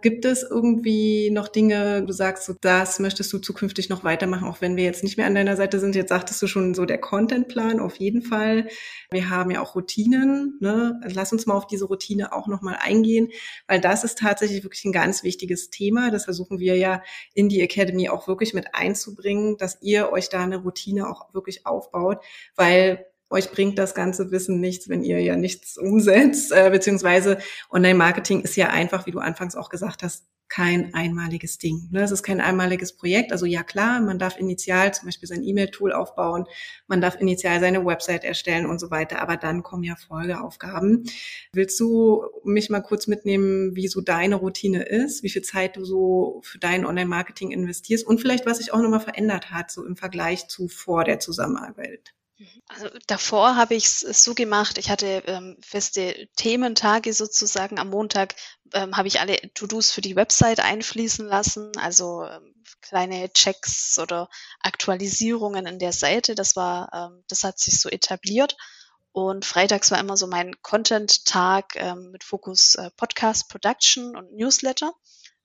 Gibt es irgendwie noch Dinge, du sagst, so das möchtest du zukünftig noch weitermachen, auch wenn wir jetzt nicht mehr an deiner Seite sind? Jetzt sagtest du schon so der Contentplan auf jeden Fall. Wir haben ja auch Routinen. Ne? Lass uns mal auf diese Routine auch nochmal eingehen, weil das ist tatsächlich wirklich ein ganz wichtiges Thema. Das versuchen wir ja in die Academy auch wirklich mit einzubringen, dass ihr euch da eine Routine auch wirklich aufbaut, weil euch bringt das ganze Wissen nichts, wenn ihr ja nichts umsetzt, äh, beziehungsweise Online-Marketing ist ja einfach, wie du anfangs auch gesagt hast, kein einmaliges Ding. Ne? Es ist kein einmaliges Projekt. Also ja klar, man darf initial zum Beispiel sein E-Mail-Tool aufbauen, man darf initial seine Website erstellen und so weiter, aber dann kommen ja Folgeaufgaben. Willst du mich mal kurz mitnehmen, wie so deine Routine ist, wie viel Zeit du so für dein Online-Marketing investierst und vielleicht was sich auch nochmal verändert hat, so im Vergleich zu vor der Zusammenarbeit? Also davor habe ich es so gemacht, ich hatte ähm, feste Thementage sozusagen. Am Montag ähm, habe ich alle To-Dos für die Website einfließen lassen, also ähm, kleine Checks oder Aktualisierungen in der Seite. Das war, ähm, das hat sich so etabliert. Und freitags war immer so mein Content-Tag ähm, mit Fokus äh, Podcast Production und Newsletter.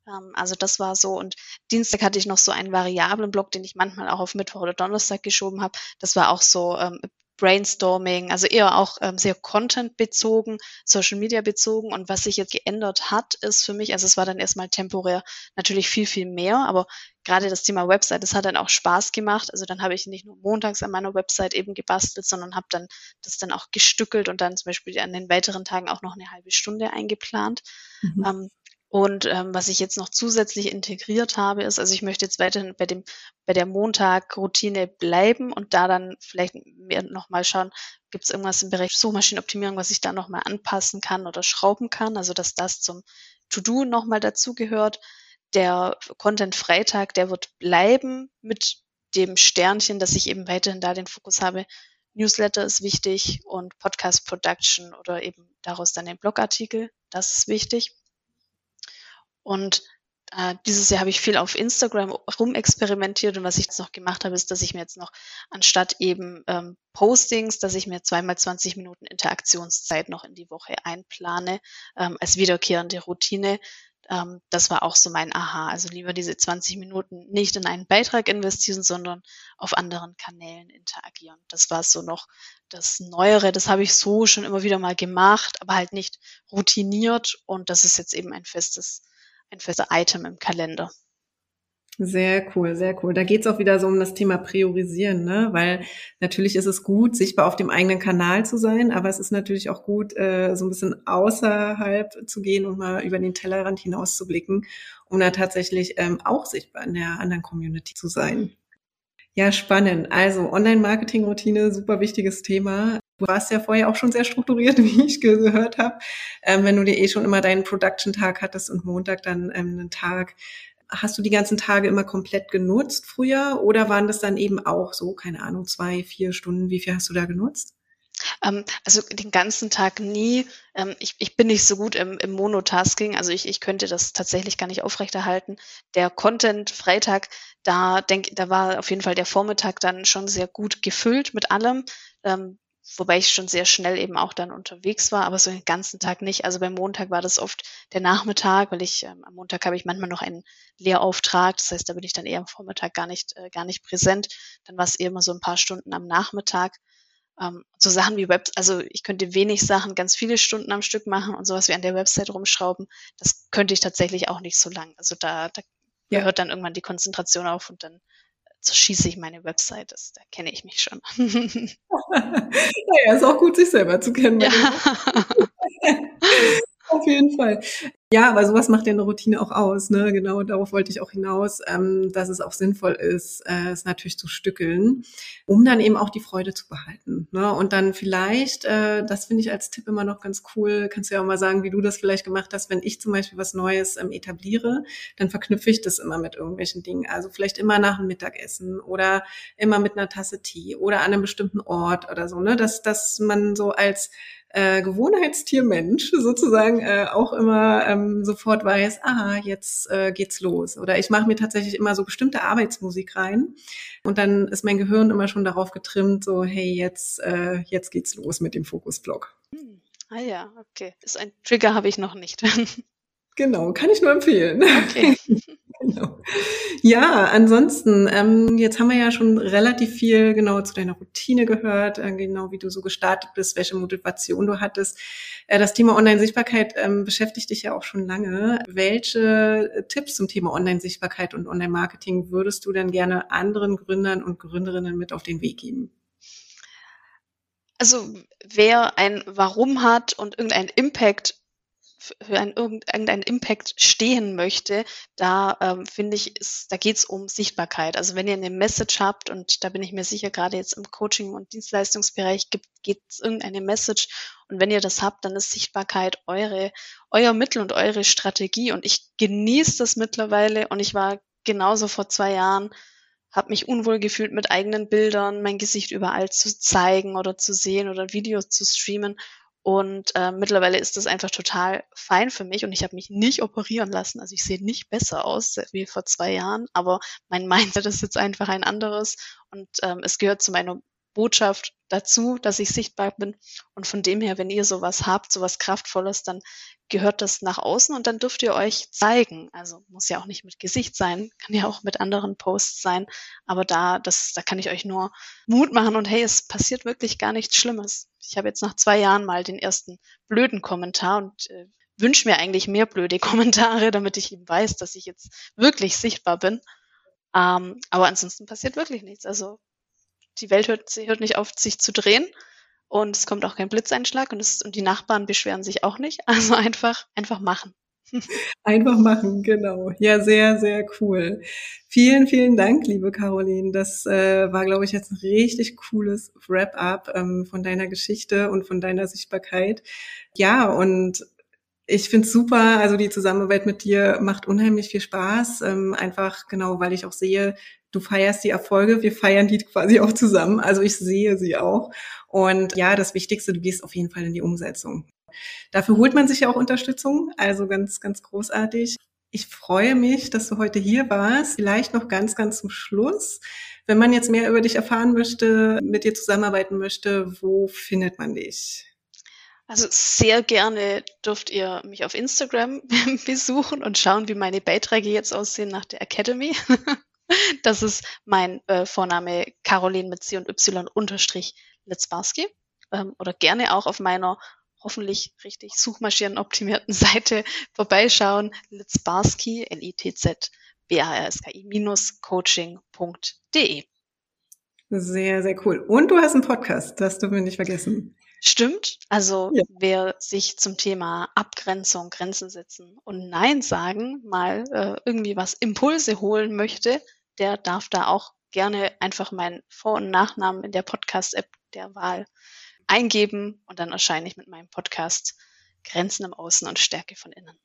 Ähm, also das war so. Und Dienstag hatte ich noch so einen variablen Block, den ich manchmal auch auf Mittwoch oder Donnerstag geschoben habe. Das war auch so ähm, Brainstorming, also eher auch ähm, sehr Content-bezogen, Social-Media-bezogen. Und was sich jetzt geändert hat, ist für mich, also es war dann erstmal temporär natürlich viel, viel mehr, aber gerade das Thema Website, das hat dann auch Spaß gemacht. Also dann habe ich nicht nur montags an meiner Website eben gebastelt, sondern habe dann das dann auch gestückelt und dann zum Beispiel an den weiteren Tagen auch noch eine halbe Stunde eingeplant. Mhm. Ähm, und ähm, was ich jetzt noch zusätzlich integriert habe, ist, also ich möchte jetzt weiterhin bei dem bei der Montag-Routine bleiben und da dann vielleicht mehr nochmal schauen, gibt es irgendwas im Bereich Suchmaschinenoptimierung, was ich da nochmal anpassen kann oder schrauben kann, also dass das zum To-Do nochmal dazugehört. Der Content-Freitag, der wird bleiben mit dem Sternchen, dass ich eben weiterhin da den Fokus habe. Newsletter ist wichtig und Podcast Production oder eben daraus dann den Blogartikel, das ist wichtig. Und äh, dieses Jahr habe ich viel auf Instagram rumexperimentiert und was ich jetzt noch gemacht habe, ist, dass ich mir jetzt noch anstatt eben ähm, Postings, dass ich mir zweimal 20 Minuten Interaktionszeit noch in die Woche einplane ähm, als wiederkehrende Routine. Ähm, das war auch so mein Aha. Also lieber diese 20 Minuten nicht in einen Beitrag investieren, sondern auf anderen Kanälen interagieren. Das war so noch das Neuere. Das habe ich so schon immer wieder mal gemacht, aber halt nicht routiniert. Und das ist jetzt eben ein festes ein festes Item im Kalender. Sehr cool, sehr cool. Da geht's auch wieder so um das Thema Priorisieren, ne? Weil natürlich ist es gut, sichtbar auf dem eigenen Kanal zu sein, aber es ist natürlich auch gut, äh, so ein bisschen außerhalb zu gehen und mal über den Tellerrand hinaus zu blicken, um da tatsächlich ähm, auch sichtbar in der anderen Community zu sein. Ja, spannend. Also Online-Marketing-Routine, super wichtiges Thema. Du warst ja vorher auch schon sehr strukturiert, wie ich gehört habe. Ähm, wenn du dir eh schon immer deinen Production-Tag hattest und Montag dann ähm, einen Tag, hast du die ganzen Tage immer komplett genutzt früher oder waren das dann eben auch so, keine Ahnung, zwei, vier Stunden? Wie viel hast du da genutzt? Ähm, also den ganzen Tag nie. Ähm, ich, ich bin nicht so gut im, im Monotasking, also ich, ich könnte das tatsächlich gar nicht aufrechterhalten. Der Content Freitag, da denk, da war auf jeden Fall der Vormittag dann schon sehr gut gefüllt mit allem. Ähm, wobei ich schon sehr schnell eben auch dann unterwegs war, aber so den ganzen Tag nicht. Also beim Montag war das oft der Nachmittag, weil ich ähm, am Montag habe ich manchmal noch einen Lehrauftrag, das heißt, da bin ich dann eher am Vormittag gar nicht äh, gar nicht präsent. Dann war es eher immer so ein paar Stunden am Nachmittag. Ähm, so Sachen wie Web, also ich könnte wenig Sachen ganz viele Stunden am Stück machen und sowas wie an der Website rumschrauben, das könnte ich tatsächlich auch nicht so lang. Also da, da ja. hört dann irgendwann die Konzentration auf und dann zerschieße ich meine Website. Das, da kenne ich mich schon. naja, ist auch gut, sich selber zu kennen. Ja. Auf jeden Fall. Ja, aber sowas macht ja eine Routine auch aus. Ne? Genau, darauf wollte ich auch hinaus, ähm, dass es auch sinnvoll ist, äh, es natürlich zu stückeln, um dann eben auch die Freude zu behalten. Ne? Und dann vielleicht, äh, das finde ich als Tipp immer noch ganz cool, kannst du ja auch mal sagen, wie du das vielleicht gemacht hast, wenn ich zum Beispiel was Neues ähm, etabliere, dann verknüpfe ich das immer mit irgendwelchen Dingen. Also vielleicht immer nach dem Mittagessen oder immer mit einer Tasse Tee oder an einem bestimmten Ort oder so, ne? Dass, dass man so als äh, Gewohnheitstiermensch sozusagen äh, auch immer ähm, sofort weiß, aha, jetzt äh, geht's los. Oder ich mache mir tatsächlich immer so bestimmte Arbeitsmusik rein und dann ist mein Gehirn immer schon darauf getrimmt, so hey, jetzt äh, jetzt geht's los mit dem Fokusblock. Hm. Ah ja, okay. Ist ein Trigger habe ich noch nicht. genau, kann ich nur empfehlen. Okay. Genau. Ja, ansonsten, ähm, jetzt haben wir ja schon relativ viel genau zu deiner Routine gehört, äh, genau wie du so gestartet bist, welche Motivation du hattest. Äh, das Thema Online-Sichtbarkeit ähm, beschäftigt dich ja auch schon lange. Welche Tipps zum Thema Online-Sichtbarkeit und Online-Marketing würdest du denn gerne anderen Gründern und Gründerinnen mit auf den Weg geben? Also wer ein Warum hat und irgendeinen Impact für einen, irgendeinen Impact stehen möchte, da ähm, finde ich, ist, da geht es um Sichtbarkeit. Also wenn ihr eine Message habt, und da bin ich mir sicher, gerade jetzt im Coaching- und Dienstleistungsbereich gibt es irgendeine Message. Und wenn ihr das habt, dann ist Sichtbarkeit eure, euer Mittel und eure Strategie. Und ich genieße das mittlerweile und ich war genauso vor zwei Jahren, habe mich unwohl gefühlt mit eigenen Bildern, mein Gesicht überall zu zeigen oder zu sehen oder Videos zu streamen. Und äh, mittlerweile ist das einfach total fein für mich und ich habe mich nicht operieren lassen. Also ich sehe nicht besser aus wie vor zwei Jahren, aber mein Mindset ist jetzt einfach ein anderes und ähm, es gehört zu meiner Botschaft dazu, dass ich sichtbar bin. Und von dem her, wenn ihr sowas habt, sowas Kraftvolles, dann gehört das nach außen und dann dürft ihr euch zeigen. Also muss ja auch nicht mit Gesicht sein, kann ja auch mit anderen Posts sein. Aber da, das, da kann ich euch nur Mut machen und hey, es passiert wirklich gar nichts Schlimmes. Ich habe jetzt nach zwei Jahren mal den ersten blöden Kommentar und äh, wünsche mir eigentlich mehr blöde Kommentare, damit ich eben weiß, dass ich jetzt wirklich sichtbar bin. Ähm, aber ansonsten passiert wirklich nichts. Also die Welt hört, hört nicht auf, sich zu drehen und es kommt auch kein Blitzeinschlag und, es, und die Nachbarn beschweren sich auch nicht. Also einfach, einfach machen. Einfach machen, genau. Ja, sehr, sehr cool. Vielen, vielen Dank, liebe Caroline. Das äh, war, glaube ich, jetzt ein richtig cooles Wrap-up ähm, von deiner Geschichte und von deiner Sichtbarkeit. Ja, und ich finde super, also die Zusammenarbeit mit dir macht unheimlich viel Spaß. Ähm, einfach genau, weil ich auch sehe, du feierst die Erfolge, wir feiern die quasi auch zusammen. Also ich sehe sie auch. Und ja, das Wichtigste, du gehst auf jeden Fall in die Umsetzung. Dafür holt man sich ja auch Unterstützung, also ganz, ganz großartig. Ich freue mich, dass du heute hier warst. Vielleicht noch ganz, ganz zum Schluss. Wenn man jetzt mehr über dich erfahren möchte, mit dir zusammenarbeiten möchte, wo findet man dich? Also sehr gerne dürft ihr mich auf Instagram besuchen und schauen, wie meine Beiträge jetzt aussehen nach der Academy. Das ist mein äh, Vorname Caroline mit C und Y unterstrich Litzbarski. Ähm, oder gerne auch auf meiner hoffentlich richtig suchmaschinenoptimierten Seite vorbeischauen. Litzbarski, L-I-T-Z, B-A-R-S-K-I minus coaching.de. Sehr, sehr cool. Und du hast einen Podcast, das dürfen wir nicht vergessen. Stimmt. Also ja. wer sich zum Thema Abgrenzung, Grenzen setzen und Nein sagen mal äh, irgendwie was Impulse holen möchte, der darf da auch gerne einfach meinen Vor- und Nachnamen in der Podcast-App der Wahl eingeben und dann erscheine ich mit meinem Podcast Grenzen im Außen und Stärke von innen.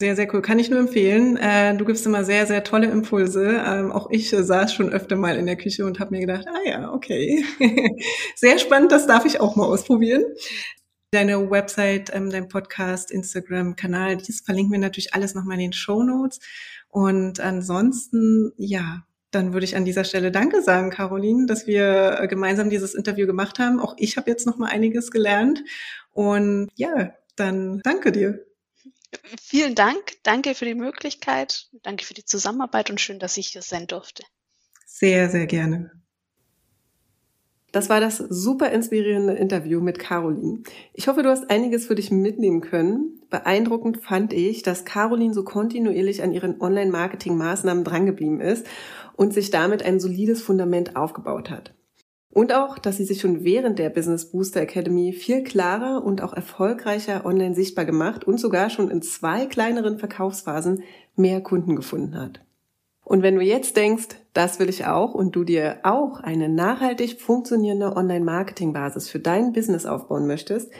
Sehr, sehr cool. Kann ich nur empfehlen. Äh, du gibst immer sehr, sehr tolle Impulse. Ähm, auch ich äh, saß schon öfter mal in der Küche und habe mir gedacht, ah ja, okay. sehr spannend, das darf ich auch mal ausprobieren. Deine Website, ähm, dein Podcast, Instagram-Kanal, das verlinken wir natürlich alles nochmal in den Show Notes. Und ansonsten, ja, dann würde ich an dieser Stelle Danke sagen, Caroline, dass wir äh, gemeinsam dieses Interview gemacht haben. Auch ich habe jetzt noch mal einiges gelernt. Und ja, dann danke dir. Vielen Dank. Danke für die Möglichkeit. Danke für die Zusammenarbeit und schön, dass ich hier sein durfte. Sehr, sehr gerne. Das war das super inspirierende Interview mit Caroline. Ich hoffe, du hast einiges für dich mitnehmen können. Beeindruckend fand ich, dass Caroline so kontinuierlich an ihren Online-Marketing-Maßnahmen drangeblieben ist und sich damit ein solides Fundament aufgebaut hat. Und auch, dass sie sich schon während der Business Booster Academy viel klarer und auch erfolgreicher online sichtbar gemacht und sogar schon in zwei kleineren Verkaufsphasen mehr Kunden gefunden hat. Und wenn du jetzt denkst, das will ich auch und du dir auch eine nachhaltig funktionierende Online-Marketing-Basis für dein Business aufbauen möchtest,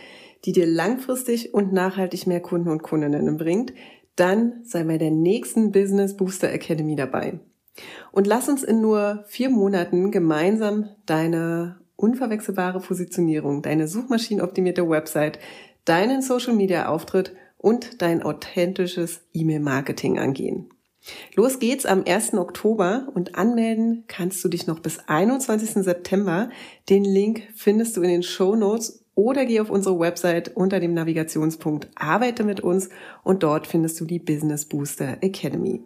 die dir langfristig und nachhaltig mehr Kunden und Kundinnen bringt, dann sei bei der nächsten Business Booster Academy dabei. Und lass uns in nur vier Monaten gemeinsam deine unverwechselbare Positionierung, deine suchmaschinenoptimierte Website, deinen Social Media Auftritt und dein authentisches E-Mail-Marketing angehen. Los geht's am 1. Oktober und anmelden kannst du dich noch bis 21. September. Den Link findest du in den Show Notes oder geh auf unsere Website unter dem Navigationspunkt Arbeite mit uns und dort findest du die Business Booster Academy.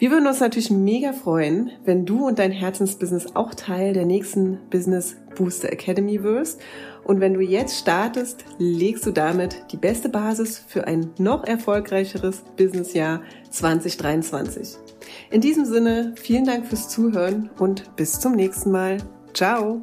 Wir würden uns natürlich mega freuen, wenn du und dein Herzensbusiness auch Teil der nächsten Business Booster Academy wirst. Und wenn du jetzt startest, legst du damit die beste Basis für ein noch erfolgreicheres Businessjahr 2023. In diesem Sinne, vielen Dank fürs Zuhören und bis zum nächsten Mal. Ciao!